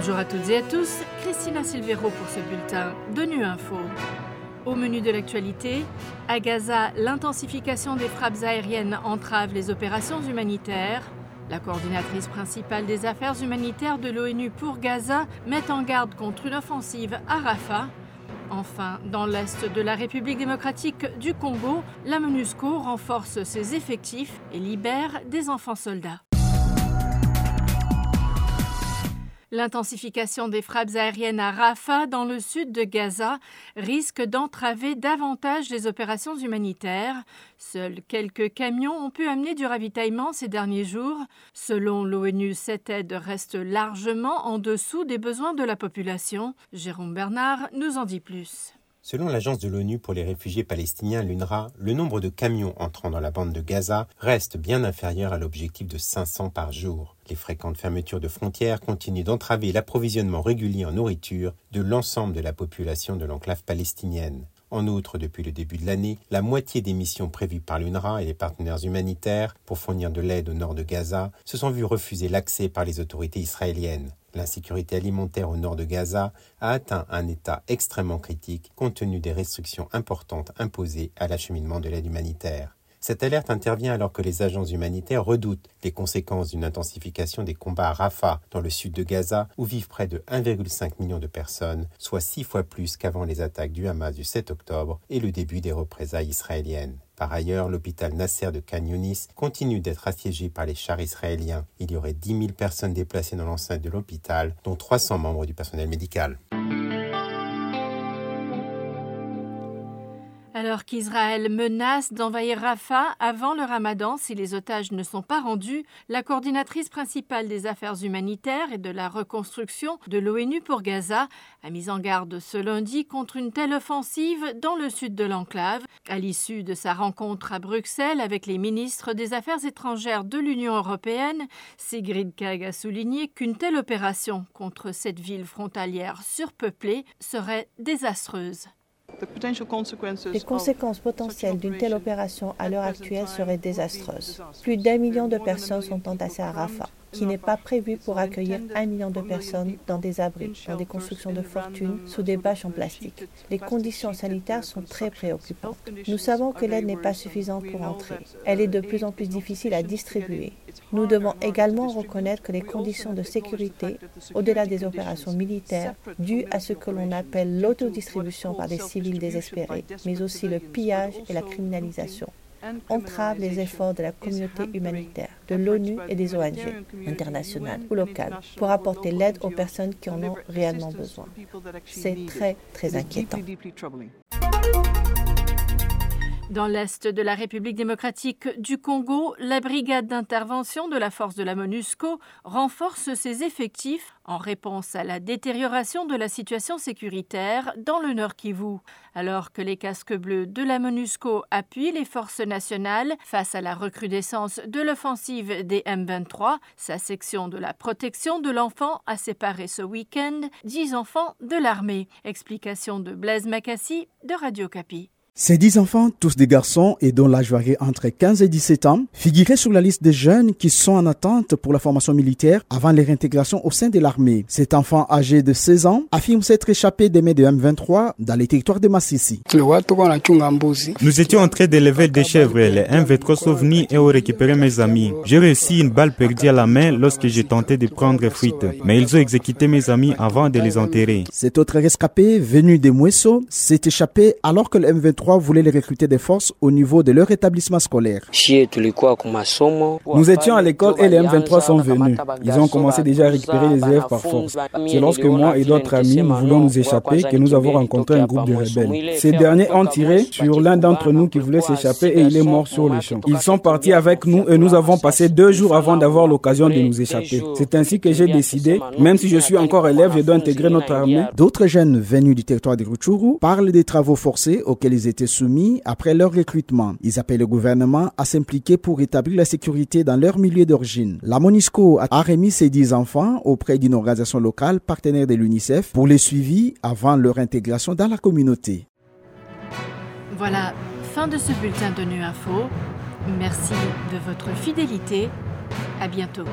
Bonjour à toutes et à tous, Christina Silvero pour ce bulletin de Nu Info. Au menu de l'actualité, à Gaza, l'intensification des frappes aériennes entrave les opérations humanitaires. La coordinatrice principale des affaires humanitaires de l'ONU pour Gaza met en garde contre une offensive à Rafah. Enfin, dans l'est de la République démocratique du Congo, la MONUSCO renforce ses effectifs et libère des enfants soldats. L'intensification des frappes aériennes à Rafah, dans le sud de Gaza, risque d'entraver davantage les opérations humanitaires. Seuls quelques camions ont pu amener du ravitaillement ces derniers jours. Selon l'ONU, cette aide reste largement en dessous des besoins de la population. Jérôme Bernard nous en dit plus. Selon l'agence de l'ONU pour les réfugiés palestiniens, l'UNRWA, le nombre de camions entrant dans la bande de Gaza reste bien inférieur à l'objectif de 500 par jour. Les fréquentes fermetures de frontières continuent d'entraver l'approvisionnement régulier en nourriture de l'ensemble de la population de l'enclave palestinienne. En outre, depuis le début de l'année, la moitié des missions prévues par l'UNRWA et les partenaires humanitaires pour fournir de l'aide au nord de Gaza se sont vues refuser l'accès par les autorités israéliennes. L'insécurité alimentaire au nord de Gaza a atteint un état extrêmement critique compte tenu des restrictions importantes imposées à l'acheminement de l'aide humanitaire. Cette alerte intervient alors que les agences humanitaires redoutent les conséquences d'une intensification des combats à Rafah, dans le sud de Gaza, où vivent près de 1,5 million de personnes, soit six fois plus qu'avant les attaques du Hamas du 7 octobre et le début des représailles israéliennes. Par ailleurs, l'hôpital Nasser de Khan continue d'être assiégé par les chars israéliens. Il y aurait 10 000 personnes déplacées dans l'enceinte de l'hôpital, dont 300 membres du personnel médical. Alors qu'Israël menace d'envahir Rafah avant le ramadan si les otages ne sont pas rendus, la coordinatrice principale des affaires humanitaires et de la reconstruction de l'ONU pour Gaza a mis en garde ce lundi contre une telle offensive dans le sud de l'enclave. À l'issue de sa rencontre à Bruxelles avec les ministres des Affaires étrangères de l'Union européenne, Sigrid Kaag a souligné qu'une telle opération contre cette ville frontalière surpeuplée serait désastreuse. Les conséquences potentielles d'une telle opération à l'heure actuelle seraient désastreuses. Plus d'un million de personnes sont entassées à Rafah qui n'est pas prévu pour accueillir un million de personnes dans des abris, dans des constructions de fortune, sous des bâches en plastique. Les conditions sanitaires sont très préoccupantes. Nous savons que l'aide n'est pas suffisante pour entrer. Elle est de plus en plus difficile à distribuer. Nous devons également reconnaître que les conditions de sécurité, au-delà des opérations militaires, dues à ce que l'on appelle l'autodistribution par des civils désespérés, mais aussi le pillage et la criminalisation, entrave les efforts de la communauté humanitaire, de l'ONU et des ONG, internationales ou locales, pour apporter l'aide aux personnes qui en ont réellement besoin. C'est très, très inquiétant. Dans l'est de la République démocratique du Congo, la brigade d'intervention de la force de la MONUSCO renforce ses effectifs en réponse à la détérioration de la situation sécuritaire dans le Nord Kivu. Alors que les casques bleus de la MONUSCO appuient les forces nationales face à la recrudescence de l'offensive des M23, sa section de la protection de l'enfant a séparé ce week-end 10 enfants de l'armée. Explication de Blaise Macassi de Radio Capi. Ces dix enfants, tous des garçons et dont l'âge varie entre 15 et 17 ans, figuraient sur la liste des jeunes qui sont en attente pour la formation militaire avant leur intégration au sein de l'armée. Cet enfant âgé de 16 ans affirme s'être échappé des mains de M23 dans les territoires de Massissi. Nous étions en train d'élever des chèvres. Les M23 sont venus et ont récupéré mes amis. J'ai réussi une balle perdue à la main lorsque j'ai tenté de prendre fuite. Mais ils ont exécuté mes amis avant de les enterrer. Cet autre rescapé, venu des Mouesso, s'est échappé alors que le M23 voulaient les recruter des forces au niveau de leur établissement scolaire. Nous étions à l'école et les M23 sont venus. Ils ont commencé déjà à récupérer les élèves par force. C'est lorsque moi et d'autres amis nous voulons nous échapper que nous avons rencontré un groupe de rebelles. Ces derniers ont tiré sur l'un d'entre nous qui voulait s'échapper et il est mort sur le champ. Ils sont partis avec nous et nous avons passé deux jours avant d'avoir l'occasion de nous échapper. C'est ainsi que j'ai décidé, même si je suis encore élève, je dois intégrer notre armée. D'autres jeunes venus du territoire de Rutshuru parlent des travaux forcés auxquels ils étaient soumis après leur recrutement. Ils appellent le gouvernement à s'impliquer pour rétablir la sécurité dans leur milieu d'origine. La MONUSCO a remis ses 10 enfants auprès d'une organisation locale partenaire de l'UNICEF pour les suivis avant leur intégration dans la communauté. Voilà, fin de ce bulletin de Nu Info. Merci de votre fidélité. À bientôt.